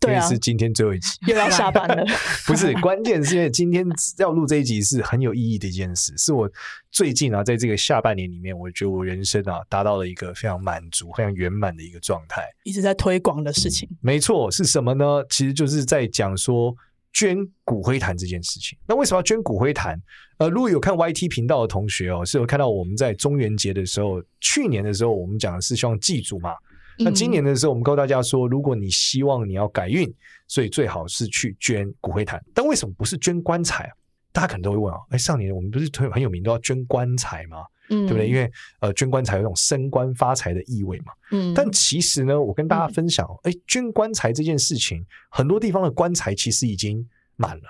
对啊，是今天最后一集，又要下班了。不是，关键是因为今天要录这一集是很有意义的一件事，是我最近啊，在这个下半年里面，我觉得我人生啊达到了一个非常满足、非常圆满的一个状态。一直在推广的事情，没错，是什么呢？其实就是在讲说捐骨灰坛这件事情。那为什么要捐骨灰坛？呃，如果有看 YT 频道的同学哦，是有看到我们在中元节的时候，去年的时候，我们讲的是希望祭祖嘛。那今年的时候，我们告诉大家说，如果你希望你要改运，所以最好是去捐骨灰坛。但为什么不是捐棺材啊？大家可能都会问啊，哎，上年我们不是很很有名都要捐棺材吗？嗯，对不对？因为呃，捐棺材有一种升官发财的意味嘛。嗯，但其实呢，我跟大家分享，哎，捐棺材这件事情，很多地方的棺材其实已经满了，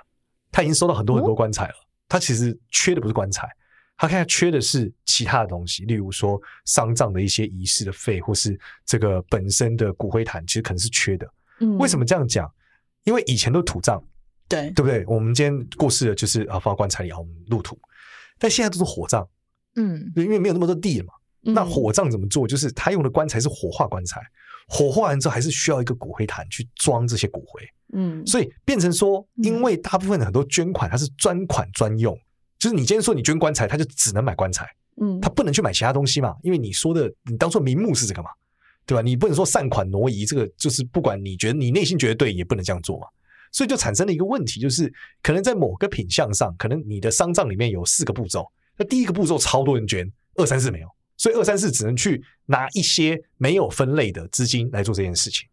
他已经收到很多很多棺材了，他其实缺的不是棺材。他现在缺的是其他的东西，例如说丧葬的一些仪式的费，或是这个本身的骨灰坛，其实可能是缺的。嗯，为什么这样讲？因为以前都土葬，对对不对？我们今天过世了，就是啊放到棺材里，然后我们入土。但现在都是火葬，嗯，因为没有那么多地了嘛。嗯，那火葬怎么做？就是他用的棺材是火化棺材，火化完之后还是需要一个骨灰坛去装这些骨灰。嗯，所以变成说，因为大部分的很多捐款，它是专款专用。就是你今天说你捐棺材，他就只能买棺材，嗯，他不能去买其他东西嘛，因为你说的你当做名目是这个嘛，对吧？你不能说善款挪移，这个就是不管你觉得你内心觉得对，也不能这样做嘛。所以就产生了一个问题，就是可能在某个品相上，可能你的丧葬里面有四个步骤，那第一个步骤超多人捐，二三四没有，所以二三四只能去拿一些没有分类的资金来做这件事情。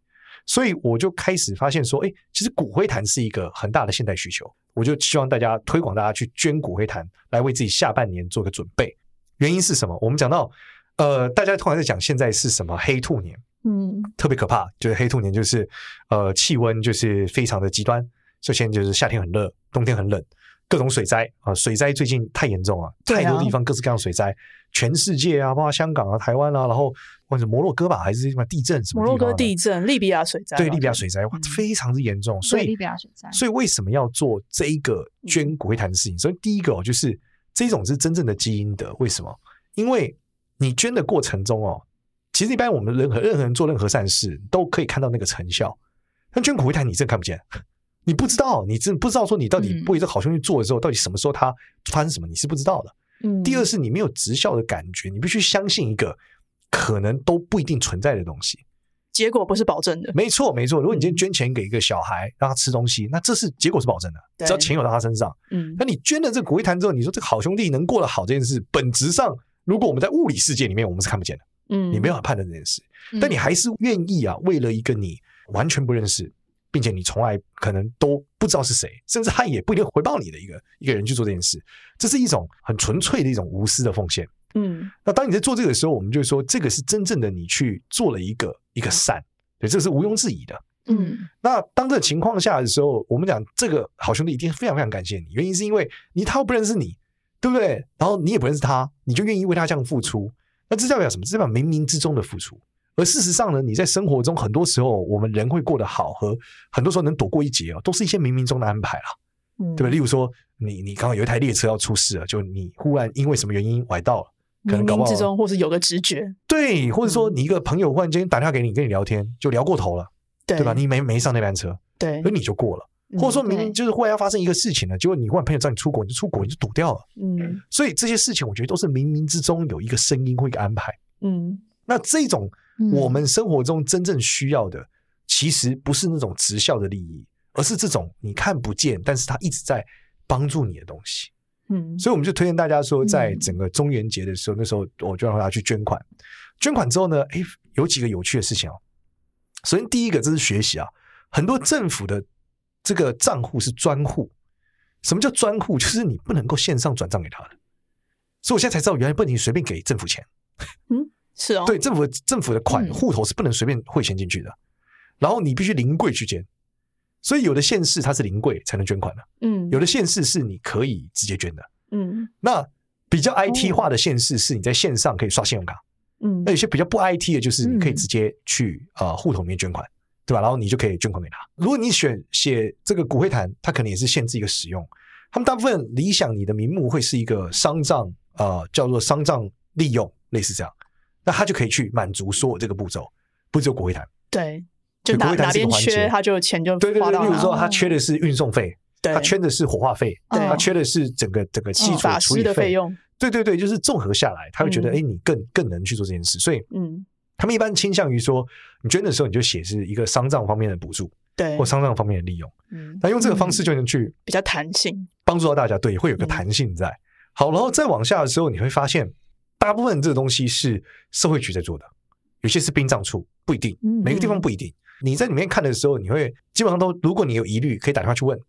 所以我就开始发现说，哎，其实骨灰坛是一个很大的现代需求。我就希望大家推广大家去捐骨灰坛，来为自己下半年做个准备。原因是什么？我们讲到，呃，大家通常在讲现在是什么黑兔年，嗯，特别可怕，就是黑兔年就是，呃，气温就是非常的极端。首先就是夏天很热，冬天很冷，各种水灾啊，水灾最近太严重了，太多地方各式各样的水灾，全世界啊，包括香港啊、台湾啊，然后。或者摩洛哥吧，还是什么地震什么？摩洛哥地震，利比亚水灾。对，利比亚水灾哇，非常之严重。所以，利比亚水灾。所以为什么要做这一个捐骨灰坛的事情？所以第一个哦，就是这种是真正的基因的。为什么？因为你捐的过程中哦，其实一般我们任何任何人做任何善事都可以看到那个成效。但捐骨灰坛你真看不见，你不知道，你真不知道说你到底为这好兄弟做的时候，到底什么时候他发生什么，你是不知道的。嗯。第二是你没有直效的感觉，你必须相信一个。可能都不一定存在的东西，结果不是保证的。没错，没错。如果你今天捐钱给一个小孩，让他吃东西，那这是结果是保证的，只要钱有到他身上。嗯，那你捐了这个骨灰坛之后，你说这个好兄弟能过得好这件事，本质上，如果我们在物理世界里面，我们是看不见的。嗯，你没有办法判断这件事，但你还是愿意啊，为了一个你完全不认识，并且你从来可能都不知道是谁，甚至他也不一定回报你的一个一个人去做这件事，这是一种很纯粹的一种无私的奉献。嗯，那当你在做这个的时候，我们就说这个是真正的你去做了一个一个善，对，这个是毋庸置疑的。嗯，那当这个情况下的时候，我们讲这个好兄弟一定非常非常感谢你，原因是因为你他又不认识你，对不对？然后你也不认识他，你就愿意为他这样付出，那这代表什么？这代表冥冥之中的付出。而事实上呢，你在生活中很多时候，我们人会过得好和很多时候能躲过一劫哦，都是一些冥冥中的安排啦，嗯，对不对？例如说，你你刚刚有一台列车要出事了，就你忽然因为什么原因崴到了。可能冥冥之中，或是有个直觉，对，或者说你一个朋友忽然间打电话给你，跟你聊天，就聊过头了，对，对吧？你没没上那班车，对，所以你就过了。或者说明明就是忽然要发生一个事情了，结果你忽然朋友叫你出国，你就出国，你就躲掉了。嗯，所以这些事情，我觉得都是冥冥之中有一个声音或一个安排。嗯，那这种我们生活中真正需要的，其实不是那种直效的利益，而是这种你看不见，但是它一直在帮助你的东西。嗯，所以我们就推荐大家说，在整个中元节的时候，嗯、那时候我就让大家去捐款。捐款之后呢，哎，有几个有趣的事情哦。首先，第一个这是学习啊，很多政府的这个账户是专户。什么叫专户？就是你不能够线上转账给他的。所以我现在才知道，原来不能随便给政府钱。嗯，是哦，对，政府政府的款户头是不能随便汇钱进去的。嗯、然后你必须临柜去捐。所以有的县市它是临柜才能捐款的，嗯，有的县市是你可以直接捐的，嗯，那比较 IT 化的县市是你在线上可以刷信用卡，嗯，那有些比较不 IT 的，就是你可以直接去呃户头里面捐款，对吧？然后你就可以捐款给他。如果你选写这个骨灰坛，它可能也是限制一个使用。他们大部分理想你的名目会是一个丧葬，呃，叫做丧葬利用，类似这样，那他就可以去满足所有这个步骤，不只有骨灰坛。对，就哪哪边缺，他就钱就对对对。例如说，他缺的是运送费。他缺的是火化费，他缺的是整个整个器材处理费用。对对对，就是综合下来，他会觉得，哎，你更更能去做这件事。所以，嗯，他们一般倾向于说，你捐的时候你就写是一个丧葬方面的补助，对，或丧葬方面的利用。嗯，那用这个方式就能去比较弹性，帮助到大家。对，会有个弹性在。好，然后再往下的时候，你会发现，大部分这个东西是社会局在做的，有些是殡葬处，不一定，每个地方不一定。你在里面看的时候，你会基本上都，如果你有疑虑，可以打电话去问。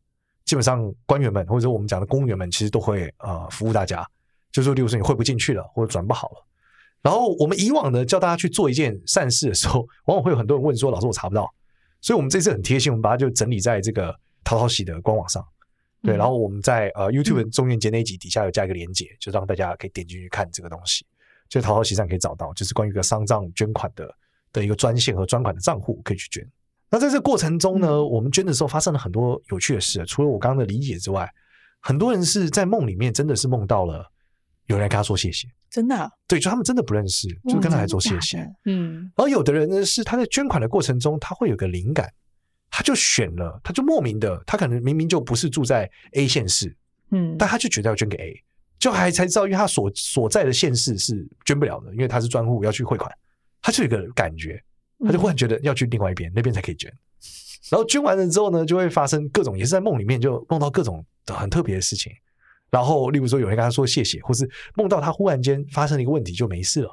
基本上官员们或者说我们讲的公务员们，其实都会呃服务大家，就是说，例如说你汇不进去了或者转不好了，然后我们以往呢叫大家去做一件善事的时候，往往会有很多人问说：“老师，我查不到。”所以，我们这次很贴心，我们把它就整理在这个淘淘喜的官网上。对，然后我们在呃 YouTube 中元节那一集底下有加一个连接，就让大家可以点进去看这个东西。就淘淘喜上可以找到，就是关于一个丧葬捐款的的一个专线和专款的账户可以去捐。那在这个过程中呢，我们捐的时候发生了很多有趣的事。除了我刚刚的理解之外，很多人是在梦里面真的是梦到了有人来跟他说谢谢，真的、啊、对，就他们真的不认识，就跟他来说谢谢。嗯，而有的人呢是他在捐款的过程中，他会有个灵感，他就选了，他就莫名的，他可能明明就不是住在 A 县市，嗯，但他就觉得要捐给 A，就还才知道，因为他所所在的县市是捐不了的，因为他是专户要去汇款，他就有个感觉。他就忽然觉得要去另外一边，那边才可以捐。然后捐完了之后呢，就会发生各种，也是在梦里面就梦到各种很特别的事情。然后，例如说有人跟他说谢谢，或是梦到他忽然间发生了一个问题就没事了。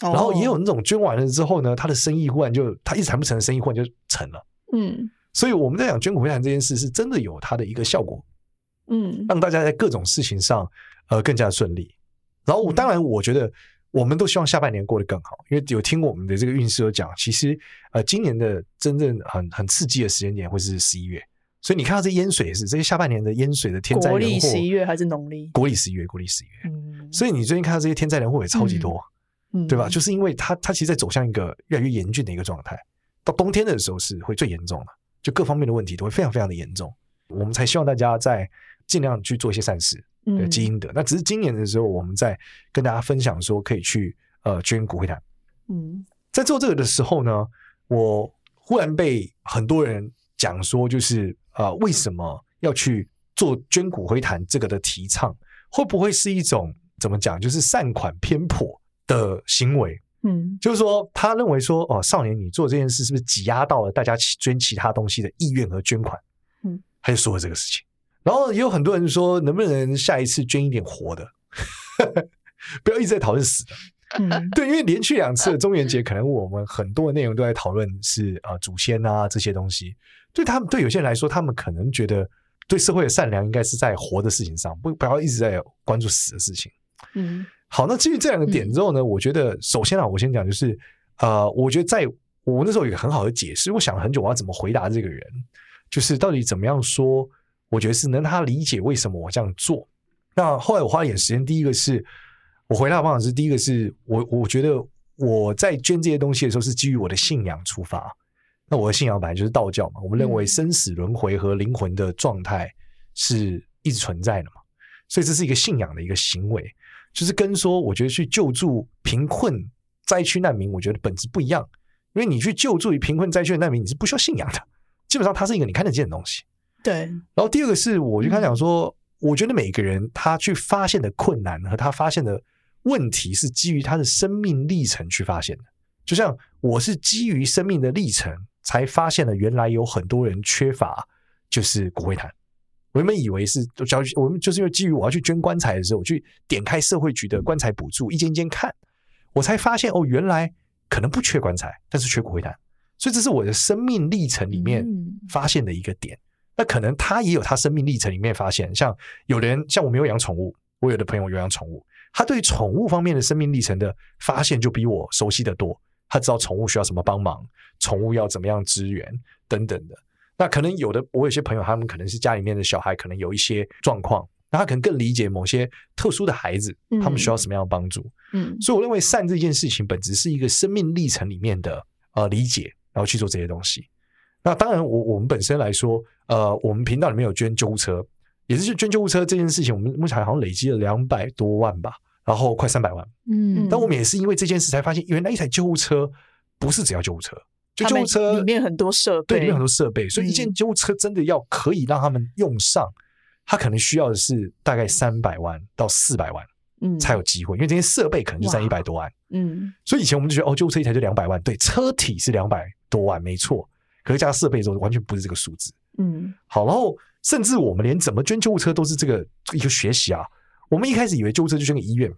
然后也有那种捐完了之后呢，他的生意忽然就他一直谈不成的生意忽然就成了。嗯，所以我们在讲捐骨灰坛这件事是真的有它的一个效果。嗯，让大家在各种事情上呃更加顺利。然后当然我觉得。我们都希望下半年过得更好，因为有听我们的这个运势有讲，其实呃，今年的真正很很刺激的时间点会是十一月，所以你看到这淹水也是这些下半年的淹水的天灾人祸，国历十一月还是农历？国历十一月，国历十一月。嗯，所以你最近看到这些天灾人祸也超级多，嗯，对吧？就是因为它它其实在走向一个越来越严峻的一个状态，到冬天的时候是会最严重的，就各方面的问题都会非常非常的严重，我们才希望大家在尽量去做一些善事。对，积阴德。那只是今年的时候，我们在跟大家分享说，可以去呃捐骨灰坛。嗯，在做这个的时候呢，我忽然被很多人讲说，就是呃，为什么要去做捐骨灰坛这个的提倡？会不会是一种怎么讲，就是善款偏颇的行为？嗯，就是说他认为说，哦，少年你做这件事是不是挤压到了大家捐其他东西的意愿和捐款？嗯，他就说了这个事情。然后也有很多人说，能不能下一次捐一点活的，不要一直在讨论死的。嗯，对，因为连续两次的中元节，可能我们很多的内容都在讨论是啊祖先啊这些东西。对他们，对有些人来说，他们可能觉得对社会的善良应该是在活的事情上，不不要一直在关注死的事情。嗯，好，那基于这两个点之后呢，我觉得首先啊，我先讲就是呃，我觉得在我那时候有一个很好的解释，我想了很久，我要怎么回答这个人，就是到底怎么样说。我觉得是能让他理解为什么我这样做。那后来我花了一点时间，第一个是我回答方法是：第一个是我我觉得我在捐这些东西的时候是基于我的信仰出发。那我的信仰本来就是道教嘛，我们认为生死轮回和灵魂的状态是一直存在的嘛，所以这是一个信仰的一个行为，就是跟说我觉得去救助贫困灾区难民，我觉得本质不一样。因为你去救助于贫困灾区的难民，你是不需要信仰的，基本上它是一个你看得见的东西。对，然后第二个是，我就刚讲说，我觉得每个人他去发现的困难和他发现的问题是基于他的生命历程去发现的。就像我是基于生命的历程才发现了原来有很多人缺乏就是骨灰坛。我原本以为是，就我们就是因为基于我要去捐棺材的时候，我去点开社会局的棺材补助，一间一间看，我才发现哦，原来可能不缺棺材，但是缺骨灰坛。所以这是我的生命历程里面发现的一个点。那可能他也有他生命历程里面发现，像有人像我没有养宠物，我有的朋友有养宠物，他对宠物方面的生命历程的发现就比我熟悉的多。他知道宠物需要什么帮忙，宠物要怎么样支援等等的。那可能有的我有些朋友，他们可能是家里面的小孩，可能有一些状况，那他可能更理解某些特殊的孩子，他们需要什么样的帮助。嗯，所以我认为善这件事情本质是一个生命历程里面的呃理解，然后去做这些东西。那当然我，我我们本身来说，呃，我们频道里面有捐救护车，也是捐救护车这件事情，我们目前好像累积了两百多万吧，然后快三百万。嗯，但我们也是因为这件事才发现，原来一台救护车不是只要救护车。就救护车里面很多设备，对，里面很多设备，所以一件救护车真的要可以让他们用上，它可能需要的是大概三百万到四百万，嗯，才有机会，因为这些设备可能就占一百多万，嗯，所以以前我们就觉得哦，救护车一台就两百万，对，车体是两百多万，没错，可是加设备之后完全不是这个数字，嗯，好，然后甚至我们连怎么捐救护车都是这个一个学习啊，我们一开始以为救护车就捐给医院，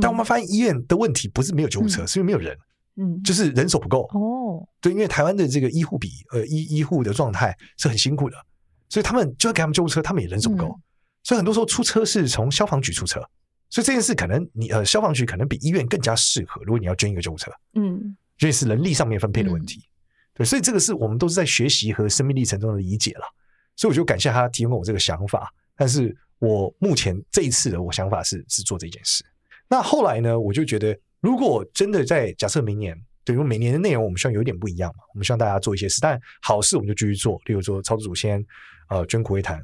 但我们发现医院的问题不是没有救护车，是因为没有人。嗯，就是人手不够。哦。对，因为台湾的这个医护比呃医医护的状态是很辛苦的，所以他们就要给他们救护车，他们也人手不够，嗯、所以很多时候出车是从消防局出车，所以这件事可能你呃消防局可能比医院更加适合。如果你要捐一个救护车，嗯，这也是人力上面分配的问题，嗯、对，所以这个是我们都是在学习和生命历程中的理解了。所以我就感谢他提供我这个想法，但是我目前这一次的我想法是是做这件事。那后来呢，我就觉得。如果真的在假设明年，对，因为每年的内容我们希望有一点不一样嘛，我们希望大家做一些事，但好事我们就继续做，例如说操作祖先，呃，捐骨灰坛。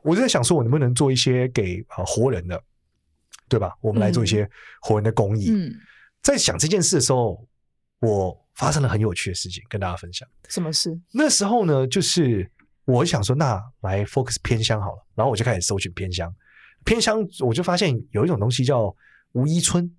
我就在想说，我能不能做一些给呃活人的，对吧？我们来做一些活人的公益。嗯，在想这件事的时候，我发生了很有趣的事情，跟大家分享。什么事？那时候呢，就是我想说，那来 focus 偏乡好了，然后我就开始搜寻偏乡，偏乡我就发现有一种东西叫无医村。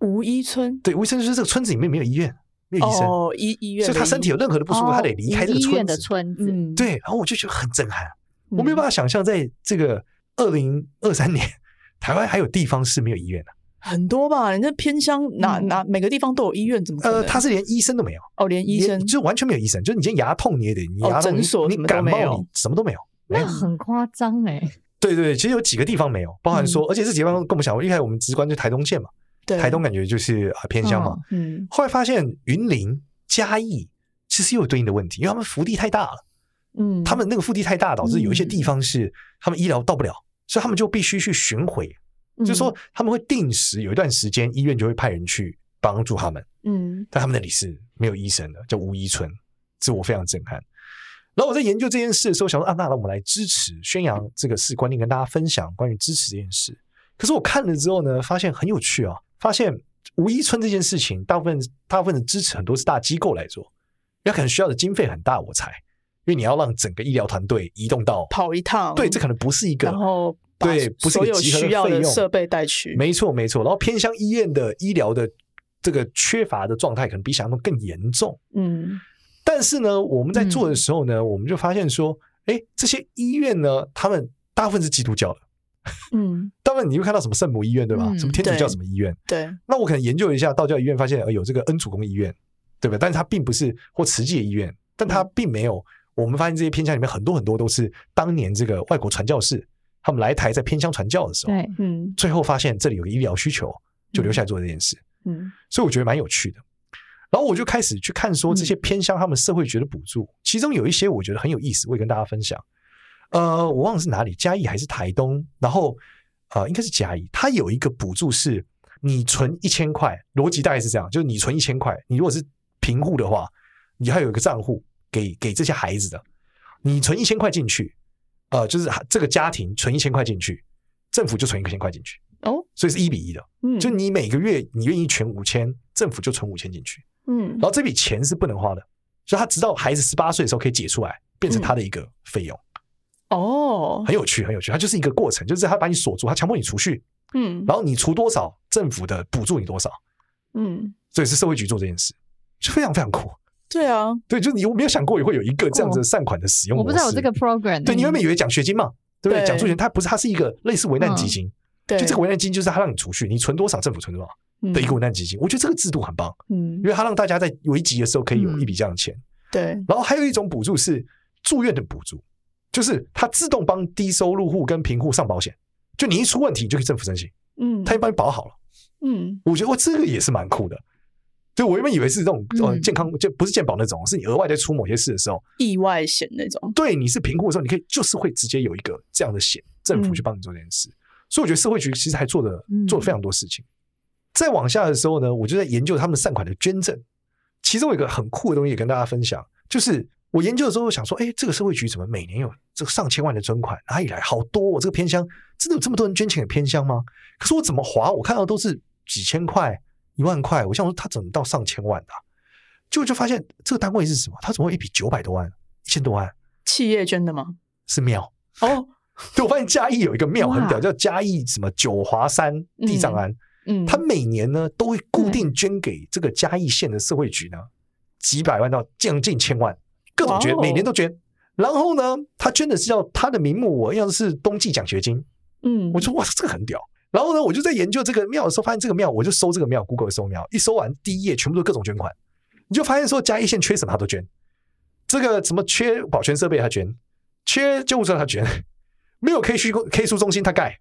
无医村，对，无医村就是这个村子里面没有医院，没有医生，哦，医医院，所以他身体有任何的不舒服，他得离开这个村子。的村子，嗯，对，然后我就觉得很震撼，我没有办法想象，在这个二零二三年，台湾还有地方是没有医院的，很多吧？人家偏乡哪哪每个地方都有医院，怎么？呃，他是连医生都没有，哦，连医生。就完全没有医生，就是你今天牙痛你也得，你牙痛，你感冒你什么都没有，那很夸张哎。对对，其实有几个地方没有，包含说，而且这几个地方跟我们讲，一开始我们直观就台东县嘛。对。台东感觉就是啊偏乡嘛，哦，嗯，后来发现云林嘉义其实也有对应的问题，因为他们腹地太大了，嗯，他们那个腹地太大，导致有一些地方是他们医疗到不了，嗯，所以他们就必须去巡回，嗯，就是说他们会定时有一段时间医院就会派人去帮助他们，嗯，但他们那里是没有医生的，叫无医村，这我非常震撼。然后我在研究这件事的时候，想说啊，那我们来支持宣扬这个事观念，跟大家分享关于支持这件事。可是我看了之后呢，发现很有趣啊。发现无医村这件事情，大部分大部分的支持很多是大机构来做，那可能需要的经费很大，我猜，因为你要让整个医疗团队移动到跑一趟，对，这可能不是一个，然后对，不是所有需要的设备带去，没错没错。然后偏乡医院的医疗的这个缺乏的状态，可能比想象中更严重。嗯，但是呢，我们在做的时候呢，嗯、我们就发现说，哎，这些医院呢，他们大部分是基督教的。嗯，当然你会看到什么圣母医院对吧？嗯、什么天主教什么医院？对，那我可能研究一下道教医院，发现呃有这个恩主公医院，对吧？但是它并不是或慈济医院，但它并没有。我们发现这些偏乡里面很多很多都是当年这个外国传教士他们来台在偏乡传教的时候，对，嗯，最后发现这里有个医疗需求，就留下来做这件事，嗯，所以我觉得蛮有趣的。然后我就开始去看说这些偏乡他们社会局的补助，嗯、其中有一些我觉得很有意思，我也跟大家分享。呃，我忘了是哪里，嘉义还是台东？然后，呃，应该是嘉义。它有一个补助是，你存一千块，逻辑大概是这样，就是你存一千块，你如果是贫户的话，你还有一个账户给给这些孩子的，你存一千块进去，呃，就是这个家庭存一千块进去，政府就存一千块进去哦，所以是一比一的，嗯，就你每个月你愿意存五千，政府就存五千进去，嗯，然后这笔钱是不能花的，所以他直到孩子十八岁的时候可以解出来，变成他的一个费用。嗯哦，很有趣，很有趣，它就是一个过程，就是他把你锁住，他强迫你储蓄，嗯，然后你除多少，政府的补助你多少，嗯，所以是社会局做这件事，就非常非常酷。对啊，对，就是你有没有想过也会有一个这样子的善款的使用？我不知道有这个 program。对，你原本以为奖学金嘛，对不对？奖助学金它不是，它是一个类似危难基金，对，就这个危难基金就是它让你储蓄，你存多少，政府存多少的一个危难基金。我觉得这个制度很棒，嗯，因为它让大家在危急的时候可以有一笔这样的钱。对，然后还有一种补助是住院的补助。就是它自动帮低收入户跟贫户上保险，就你一出问题，你就可以政府申请，嗯，他已经帮你保好了，嗯，我觉得我这个也是蛮酷的。就我原本以为是这种呃健康，就不是健保那种，是你额外在出某些事的时候，意外险那种。对，你是贫户的时候，你可以就是会直接有一个这样的险，政府去帮你做这件事。嗯、所以我觉得社会局其实还做的做了非常多事情。嗯、再往下的时候呢，我就在研究他们善款的捐赠。其中有一个很酷的东西也跟大家分享，就是我研究的时候想说，哎，这个社会局怎么每年有这个上千万的捐款？哪里来？好多！我这个偏乡真的有这么多人捐钱给偏乡吗？可是我怎么划，我看到都是几千块、一万块。我想说，他怎么到上千万的、啊？结果就发现这个单位是什么？他怎么会一笔九百多万、一千多万？企业捐的吗？是庙哦。对，我发现嘉义有一个庙很屌，叫嘉义什么九华山地藏庵。嗯，他每年呢都会固定捐给这个嘉义县的社会局呢几百万到将近千万，各种捐，每年都捐。然后呢，他捐的是叫他的名目，我要的是冬季奖学金。嗯，我说哇，这个很屌。然后呢，我就在研究这个庙的时候，发现这个庙，我就搜这个庙，Google 搜庙，一搜完第一页全部都各种捐款，你就发现说嘉义县缺什么他都捐。这个什么缺保全设备他捐，缺救护车他捐，没有 K 区 K 书中心他盖，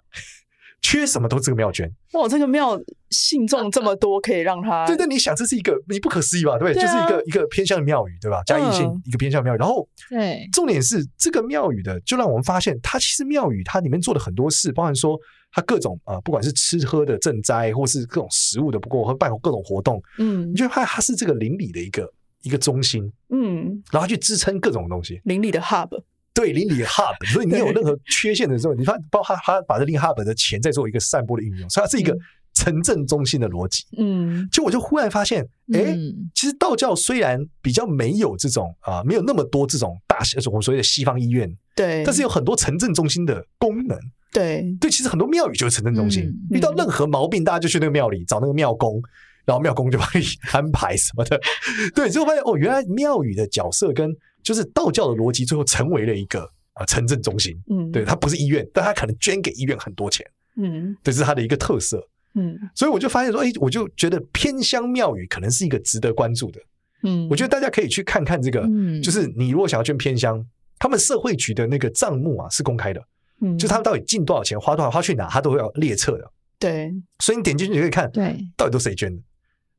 缺什么都这个庙捐。哇，这个庙信众这么多，可以让他对对，你想这是一个你不可思议吧？对，对啊、就是一个一个偏向的庙宇，对吧？嘉义县一个偏向庙宇，然后对，重点是这个庙宇的，就让我们发现，它其实庙宇它里面做的很多事，包含说。它各种啊、呃，不管是吃喝的赈灾，或是各种食物的，不过和办各种活动，嗯，你就发现它是这个邻里的一个一个中心，嗯，然后去支撑各种东西，邻里的 hub，对，邻里的 hub，所以你有任何缺陷的时候，你看包括他把这邻 hub 的钱再做一个散播的运用，所以它是一个城镇中心的逻辑，嗯，就我就忽然发现，哎、欸，其实道教虽然比较没有这种啊、呃，没有那么多这种大型，我们所谓的西方医院，对，但是有很多城镇中心的功能。对。对，其实很多庙宇就是城镇中心，嗯、遇到任何毛病，大家就去那个庙里找那个庙公，然后庙公就帮你安排什么的。对，最后发现哦，原来庙宇的角色跟就是道教的逻辑，最后成为了一个啊城镇中心。嗯，对，它不是医院，但它可能捐给医院很多钱。嗯，这是它的一个特色。嗯，所以我就发现说，哎，我就觉得偏乡庙宇可能是一个值得关注的。嗯，我觉得大家可以去看看这个，嗯，就是你如果想要捐偏乡，他们社会局的那个账目啊是公开的。嗯，就他们到底进多少钱，花多少，花去哪，他都会要列册的。对，所以你点进去你可以看，对，到底都谁捐的。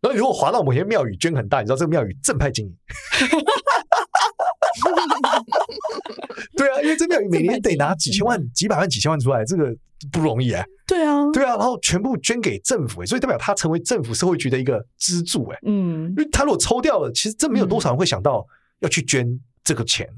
然后如果划到某些庙宇捐很大，你知道这个庙宇正派经营。对啊，因为这庙宇 每年得拿几千万、几百万、几千万出来，这个不容易哎、欸。对啊，对啊，然后全部捐给政府、欸，所以代表他成为政府社会局的一个支柱哎、欸。嗯，因为他如果抽掉了，其实真没有多少人会想到要去捐这个钱。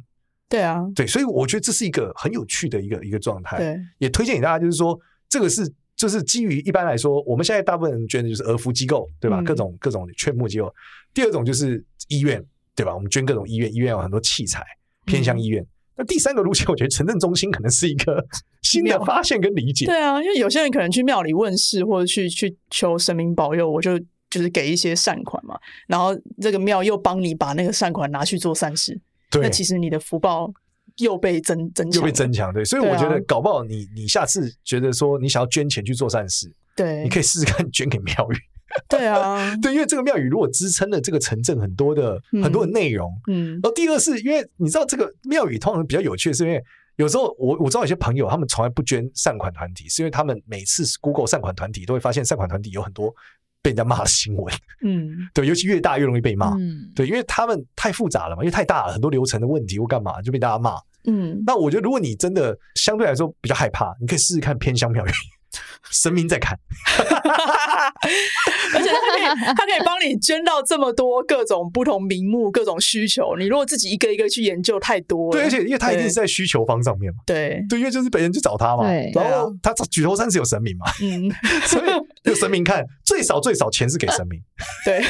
对啊，对，所以我觉得这是一个很有趣的一个一个状态。对，也推荐给大家，就是说，这个是就是基于一般来说，我们现在大部分人捐的就是儿福机构，对吧？嗯、各种各种劝募机构。第二种就是医院，对吧？我们捐各种医院，医院有很多器材，偏向医院。嗯、那第三个路线，我觉得城镇中心可能是一个 新的发现跟理解。对啊，因为有些人可能去庙里问事，或者去去求神明保佑，我就就是给一些善款嘛，然后这个庙又帮你把那个善款拿去做善事。对，那其实你的福报又被增增强，又被增强。对，所以我觉得搞不好你你下次觉得说你想要捐钱去做善事，对，你可以试试看 捐给庙宇。对啊，对，因为这个庙宇如果支撑了这个城镇很多的、嗯、很多的内容，嗯，然后第二是因为你知道这个庙宇通常比较有趣的是，因为有时候我我知道有些朋友他们从来不捐善款团体，是因为他们每次 Google 善款团体都会发现善款团体有很多。被人家骂的新闻，嗯，对，尤其越大越容易被骂，嗯，对，因为他们太复杂了嘛，因为太大了，很多流程的问题或干嘛就被大家骂，嗯，那我觉得如果你真的相对来说比较害怕，你可以试试看偏乡庙宇。神明在看，而且他可以，他可以帮你捐到这么多各种不同名目、各种需求。你如果自己一个一个去研究，太多了。对，而且因为他一定是在需求方上面嘛。对，对，因为就是别人去找他嘛。对，然后他举头三尺有神明嘛。嗯，所以有神明看，最少最少钱是给神明。对。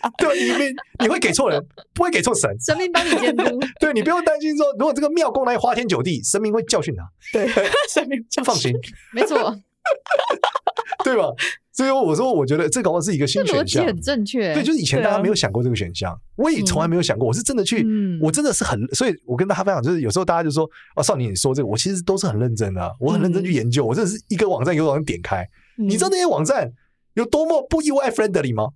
对，你你你会给错人，不会给错神，神明帮你监督。对，你不用担心说，如果这个庙公来花天酒地，神明会教训他。对，神明教训。放心，没错，对吧？所以我说，我觉得这搞不好是一个新选项，很正确。对，就是以前大家没有想过这个选项，我也从来没有想过。我是真的去，我真的是很，所以我跟大家分享，就是有时候大家就说，哦，少年你说这个，我其实都是很认真的，我很认真去研究，我真的是一个网站一个网站点开，你知道那些网站有多么不 UI friendly 吗？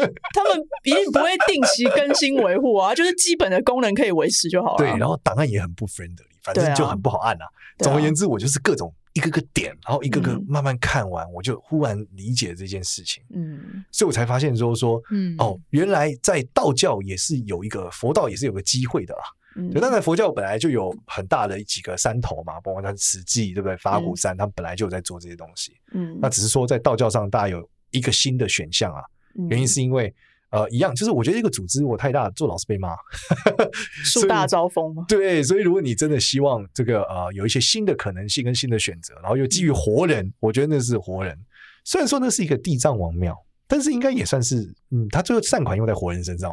他们一定不会定期更新维护啊，就是基本的功能可以维持就好了。对，然后档案也很不 friendly，反正就很不好按啊。总而言之，我就是各种一个个点，然后一个个慢慢看完，我就忽然理解这件事情。嗯，所以我才发现说说，嗯，哦，原来在道教也是有一个佛道也是有个机会的啦。嗯，对，当然佛教本来就有很大的几个山头嘛，包括它慈济，对不对？法鼓山，他们本来就有在做这些东西。嗯，那只是说在道教上，大家有一个新的选项啊。原因是因为呃，一样，就是我觉得一个组织我太大，做老是被骂，树大招风嘛。对，所以如果你真的希望这个呃有一些新的可能性跟新的选择，然后又基于活人，我觉得那是活人。虽然说那是一个地藏王庙。但是应该也算是，嗯，他最后善款用在活人身上，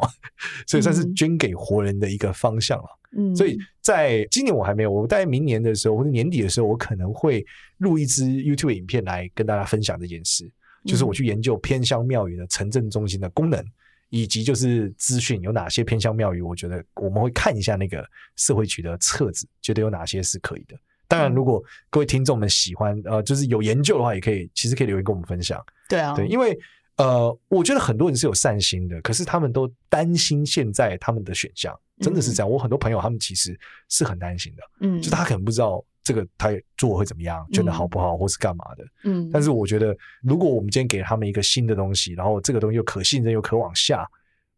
所以算是捐给活人的一个方向了。嗯，所以在今年我还没有，我大概明年的时候或者年底的时候，我可能会录一支 YouTube 影片来跟大家分享这件事，就是我去研究偏乡庙宇的城镇中心的功能，以及就是资讯有哪些偏乡庙宇，我觉得我们会看一下那个社会局的册子，觉得有哪些是可以的。当然，如果各位听众们喜欢，呃，就是有研究的话，也可以其实可以留言跟我们分享。对啊，对，因为。呃，我觉得很多人是有善心的，可是他们都担心现在他们的选项真的是这样。嗯、我很多朋友他们其实是很担心的，嗯，就他可能不知道这个他做会怎么样，觉得好不好，嗯、或是干嘛的，嗯。但是我觉得，如果我们今天给他们一个新的东西，然后这个东西又可信任又可往下，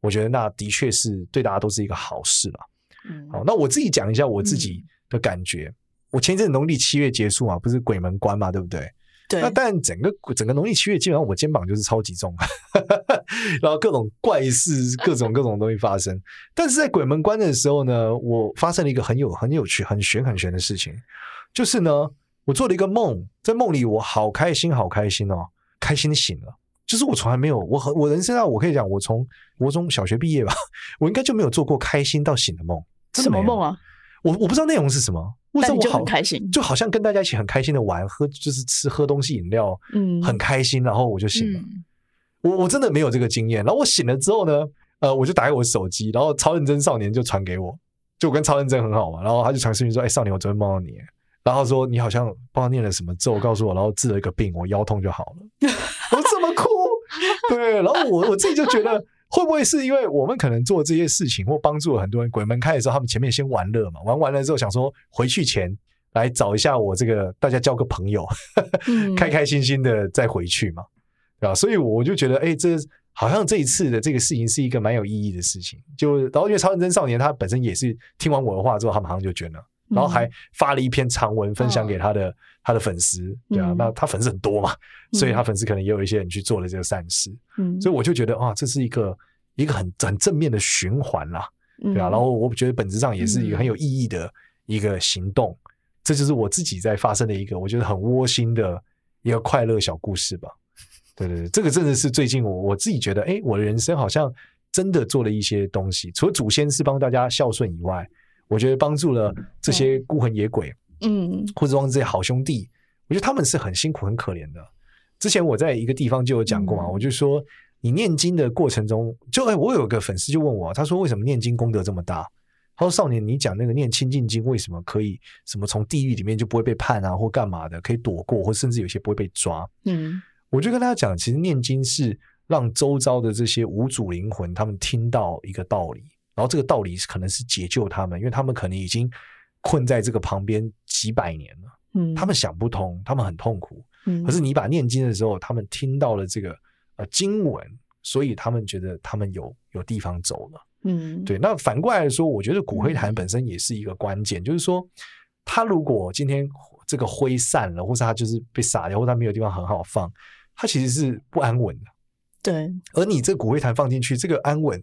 我觉得那的确是对大家都是一个好事了。嗯，好，那我自己讲一下我自己的感觉。嗯、我前一阵农历七月结束嘛，不是鬼门关嘛，对不对？对，那但整个整个农历七月，基本上我肩膀就是超级重，然后各种怪事，各种各种东西发生。但是在鬼门关的时候呢，我发生了一个很有很有趣、很玄很玄的事情，就是呢，我做了一个梦，在梦里我好开心，好开心哦，开心醒了。就是我从来没有，我很我人生啊我可以讲，我从国中小学毕业吧，我应该就没有做过开心到醒的梦。什么梦啊？我我不知道内容是什么。为什么我就很开心？就好像跟大家一起很开心的玩，喝就是吃喝东西饮料，嗯，很开心。然后我就醒了。嗯、我我真的没有这个经验。然后我醒了之后呢，呃，我就打开我的手机，然后超认真少年就传给我，就我跟超认真很好嘛。然后他就传视频说：“哎、欸，少年，我昨天梦到你。”然后说：“你好像不知道念了什么咒，告诉我，然后治了一个病，我腰痛就好了。” 我这么酷？对。然后我我自己就觉得。会不会是因为我们可能做这些事情，或帮助了很多人？鬼门开的时候，他们前面先玩乐嘛，玩完了之后想说回去前来找一下我这个，大家交个朋友，嗯、开开心心的再回去嘛，对吧？所以我就觉得，哎，这好像这一次的这个事情是一个蛮有意义的事情。就然后因为超认真少年他本身也是听完我的话之后，他马上就捐了。然后还发了一篇长文分享给他的、嗯、他的粉丝，对啊，嗯、那他粉丝很多嘛，所以他粉丝可能也有一些人去做了这个善事，嗯，所以我就觉得啊，这是一个一个很很正面的循环啦，对啊，然后我觉得本质上也是一个很有意义的一个行动，嗯、这就是我自己在发生的一个我觉得很窝心的一个快乐小故事吧，对对对，这个真的是最近我我自己觉得，哎，我的人生好像真的做了一些东西，除了祖先是帮大家孝顺以外。我觉得帮助了这些孤魂野鬼，嗯，或者帮这些好兄弟，我觉得他们是很辛苦、很可怜的。之前我在一个地方就有讲过嘛，我就说，你念经的过程中，就哎，我有个粉丝就问我，他说为什么念经功德这么大？他说少年，你讲那个念清净经为什么可以什么从地狱里面就不会被判啊，或干嘛的，可以躲过，或甚至有些不会被抓？嗯，我就跟他讲，其实念经是让周遭的这些无主灵魂他们听到一个道理。然后这个道理可能是解救他们，因为他们可能已经困在这个旁边几百年了。嗯，他们想不通，他们很痛苦。嗯，可是你把念经的时候，他们听到了这个呃经文，所以他们觉得他们有有地方走了。嗯，对。那反过来说，我觉得骨灰坛本身也是一个关键，嗯，就是说，他如果今天这个灰散了，或是他就是被撒掉，或者他没有地方很好放，他其实是不安稳的。对。而你这骨灰坛放进去，这个安稳。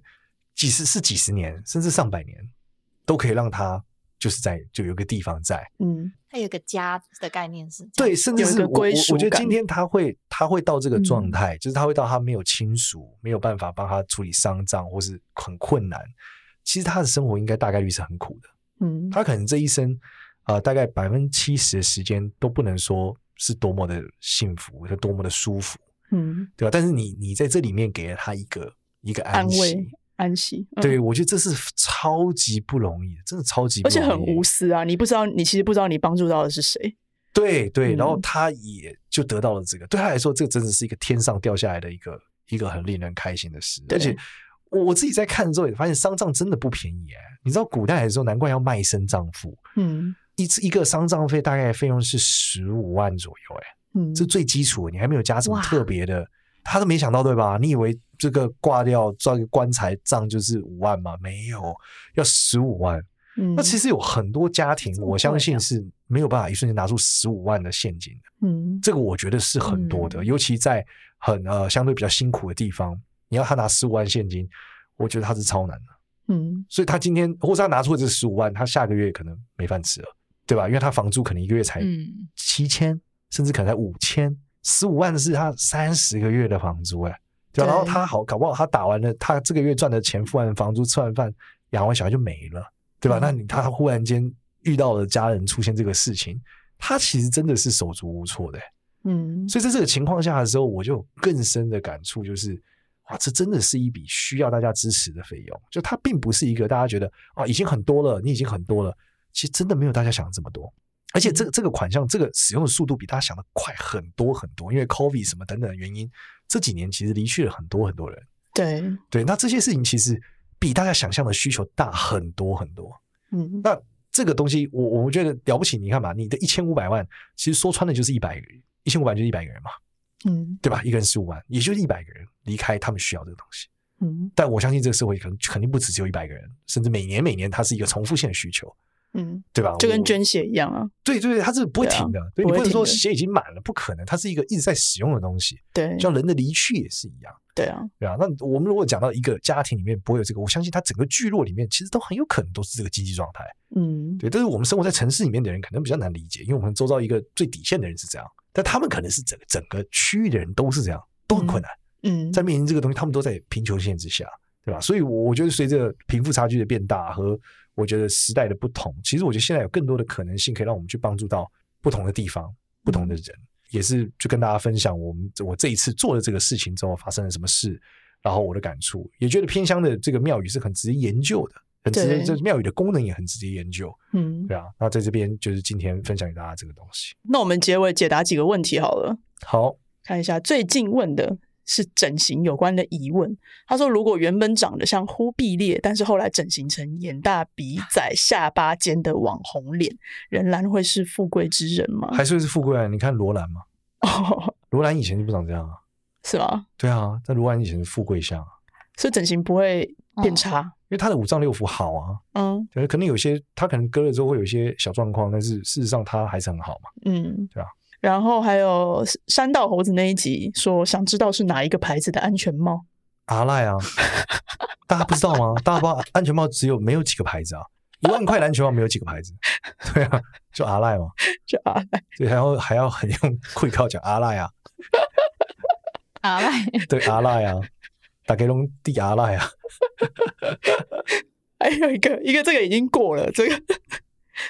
几十是几十年，甚至上百年，都可以让他就是在就有个地方在，嗯，他有个家的概念是，对，甚至是归属。我觉得今天他会他会到这个状态，嗯、就是他会到他没有亲属，没有办法帮他处理丧葬，或是很困难。其实他的生活应该大概率是很苦的，嗯，他可能这一生啊、呃，大概百分之七十的时间都不能说是多么的幸福，是多么的舒服，嗯，对吧？但是你你在这里面给了他一个一个安息。安安息，嗯、对，我觉得这是超级不容易的，真的超级不容易，而且很无私啊！你不知道，你其实不知道你帮助到的是谁。对对，然后他也就得到了这个，嗯、对他来说，这个真的是一个天上掉下来的一个一个很令人开心的事。而且我自己在看的时候也发现，丧葬真的不便宜哎！你知道古代的时候，难怪要卖身葬父。嗯，一次一个丧葬费大概费用是十五万左右哎，嗯，这最基础，你还没有加什么特别的。他都没想到，对吧？你以为这个挂掉装个棺材葬就是五万吗？没有，要十五万。嗯，那其实有很多家庭，我相信是没有办法一瞬间拿出十五万的现金的。嗯，这个我觉得是很多的，尤其在很呃相对比较辛苦的地方，你要他拿十五万现金，我觉得他是超难的。嗯，所以他今天或者他拿出的这十五万，他下个月可能没饭吃了，对吧？因为他房租可能一个月才七千，甚至可能才五千，十五万是他三十个月的房租，哎，对吧？然后他好搞不好他打完了，他这个月赚的钱，付完房租，吃完饭，养完小孩就没了，对吧？那你他忽然间遇到了家人出现这个事情，他其实真的是手足无措的，嗯。所以在这个情况下的时候，我就有更深的感触，就是。哇，这真的是一笔需要大家支持的费用，就它并不是一个大家觉得啊已经很多了，你已经很多了，其实真的没有大家想的这么多，而且这个这个款项这个使用的速度比大家想的快很多很多，因为 COVID 什么等等的原因，这几年其实离去了很多很多人。对对，那这些事情其实比大家想象的需求大很多很多。嗯，那这个东西我我觉得了不起，你看嘛，你的一千五百万，其实说穿了就是一百个人，一千五百就是一百个人嘛。嗯，对吧？一个人十五万，也就是一百个人离开，他们需要这个东西。嗯，但我相信这个社会可能肯定不止只有一百个人，甚至每年每年它是一个重复性的需求。嗯，对吧？就跟捐血一样啊。对对对，它是不会停的。对，啊、你不能说血已经满了，不可能，它是一个一直在使用的东西。对，像人的离去也是一样。对啊，对啊。那我们如果讲到一个家庭里面不会有这个，我相信它整个聚落里面其实都很有可能都是这个经济状态。嗯，对。但是我们生活在城市里面的人可能比较难理解，因为我们周遭一个最底线的人是这样。但他们可能是整个整个区域的人都是这样，都很困难。嗯，在面临这个东西，他们都在贫穷线之下，对吧？所以，我觉得随着贫富差距的变大和我觉得时代的不同，其实我觉得现在有更多的可能性可以让我们去帮助到不同的地方、不同的人，也是就跟大家分享我们我这一次做的这个事情之后发生了什么事，然后我的感触，也觉得偏乡的这个庙宇是很值得研究的。很值得，这庙宇的功能也很值得研究，嗯，对啊。那在这边就是今天分享给大家这个东西。那我们结尾解答几个问题好了。好，看一下最近问的是整形有关的疑问。他说，如果原本长得像忽必烈，但是后来整形成眼大鼻窄、下巴尖的网红脸，仍然会是富贵之人吗？还是会是富贵啊？你看罗兰嘛，哦，罗兰以前就不长这样啊，是吗？对啊，但罗兰以前是富贵相啊，所以整形不会变差。哦因为他的五脏六腑好啊，嗯，对，可能有些他可能割了之后会有一些小状况，但是事实上他还是很好嘛，嗯，对吧？然后还有山道猴子那一集说，想知道是哪一个牌子的安全帽？阿赖啊，大家不知道吗？大家不知道安全帽只有没有几个牌子啊，一万块的安全帽没有几个牌子，对啊，就阿赖嘛，就阿赖，对，然后还要很用会靠讲阿赖啊，阿赖，对阿赖啊。大概拢地阿赖啊，还有一个一个这个已经过了，这个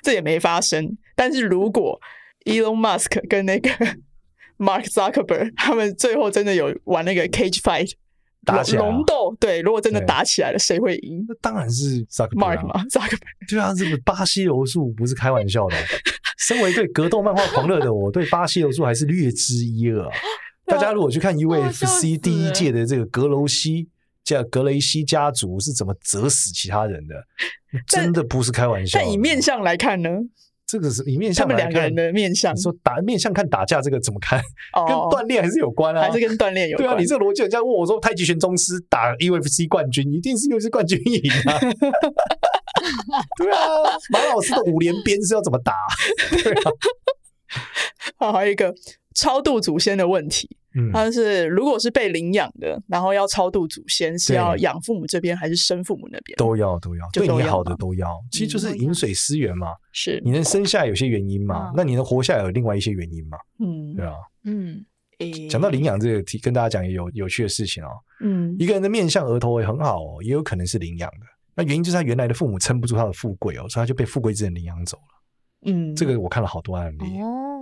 这也没发生。但是如果 Elon Musk 跟那个 Mark Zuckerberg 他们最后真的有玩那个 Cage Fight 打起来龙斗，对，如果真的打起来了，谁会赢？那当然是 Zuckerberg 嘛，Zuckerberg。对啊，这个巴西柔术不是开玩笑的。身为对格斗漫画狂热的我，对巴西柔术还是略知一二啊。大家如果去看 UFC 第一届的这个格罗西叫格雷西家族是怎么折死其他人的，真的不是开玩笑。但以面相来看呢？这个是以面相来看，他们两个人的面相。说打面相看打架这个怎么看？跟锻炼还是有关啊？还是跟锻炼有关？对啊，你这个逻辑，人家问我说太极拳宗师打 UFC 冠军，一定是 UFC 冠军赢啊？对啊，马老师的五连鞭是要怎么打？对啊。好，还有一个。超度祖先的问题，嗯，他是如果是被领养的，然后要超度祖先，是要养父母这边还是生父母那边？都要，都要，对你好的都要。其实就是饮水思源嘛，是。你能生下有些原因嘛，那你能活下来有另外一些原因嘛，嗯，对啊，嗯，讲到领养这个题，跟大家讲也有有趣的事情哦，嗯，一个人的面相额头也很好哦，也有可能是领养的，那原因就是他原来的父母撑不住他的富贵哦，所以他就被富贵之人领养走了。嗯，这个我看了好多案例哦，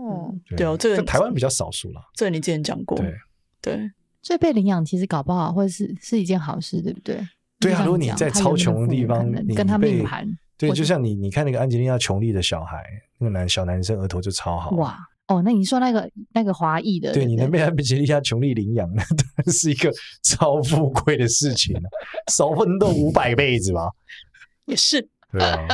对哦，这个在台湾比较少数了。这个你之前讲过，对对，所以被领养其实搞不好或者是是一件好事，对不对？对啊，如果你在超穷的地方，你跟他命盘，对，就像你你看那个安吉丽娜琼丽的小孩，那个男小男生额头就超好。哇哦，那你说那个那个华裔的，对，你能被安吉丽娜琼丽领养，那当然是一个超富贵的事情，少奋斗五百辈子吧？也是，对啊。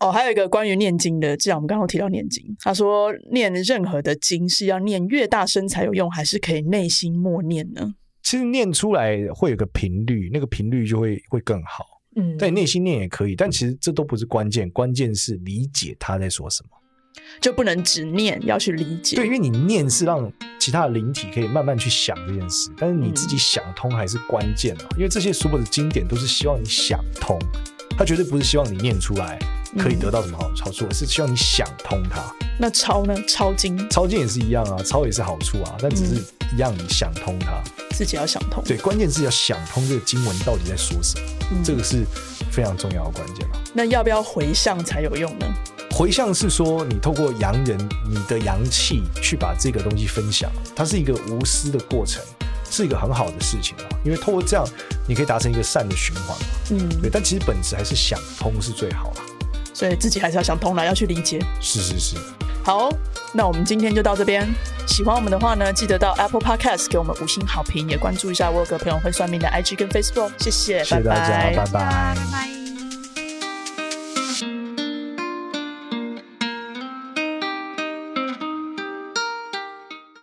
哦，还有一个关于念经的，既然我们刚刚提到念经，他说念任何的经是要念越大声才有用，还是可以内心默念呢？其实念出来会有个频率，那个频率就会会更好。嗯，但你内心念也可以，但其实这都不是关键，关键是理解他在说什么。就不能只念，要去理解。对，因为你念是让其他的灵体可以慢慢去想这件事，但是你自己想通还是关键嘛。因为这些所有的经典都是希望你想通，他绝对不是希望你念出来可以得到什么好好处，而是希望你想通它。那抄呢？抄经？抄经也是一样啊，抄也是好处啊，但只是一样，你想通它，自己要想通。对，关键是要想通这个经文到底在说什么，嗯、这个是非常重要的关键嘛。那要不要回向才有用呢？回向是说，你透过阳人，你的阳气去把这个东西分享，它是一个无私的过程，是一个很好的事情啊。因为透过这样，你可以达成一个善的循环嘛。嗯，对。但其实本质还是想通是最好的，所以自己还是要想通了，要去理解。是是是。好，那我们今天就到这边。喜欢我们的话呢，记得到 Apple Podcast 给我们五星好评，也关注一下我有个朋友会算命的 IG 跟 Facebook。谢谢，谢谢大家，拜拜。拜拜。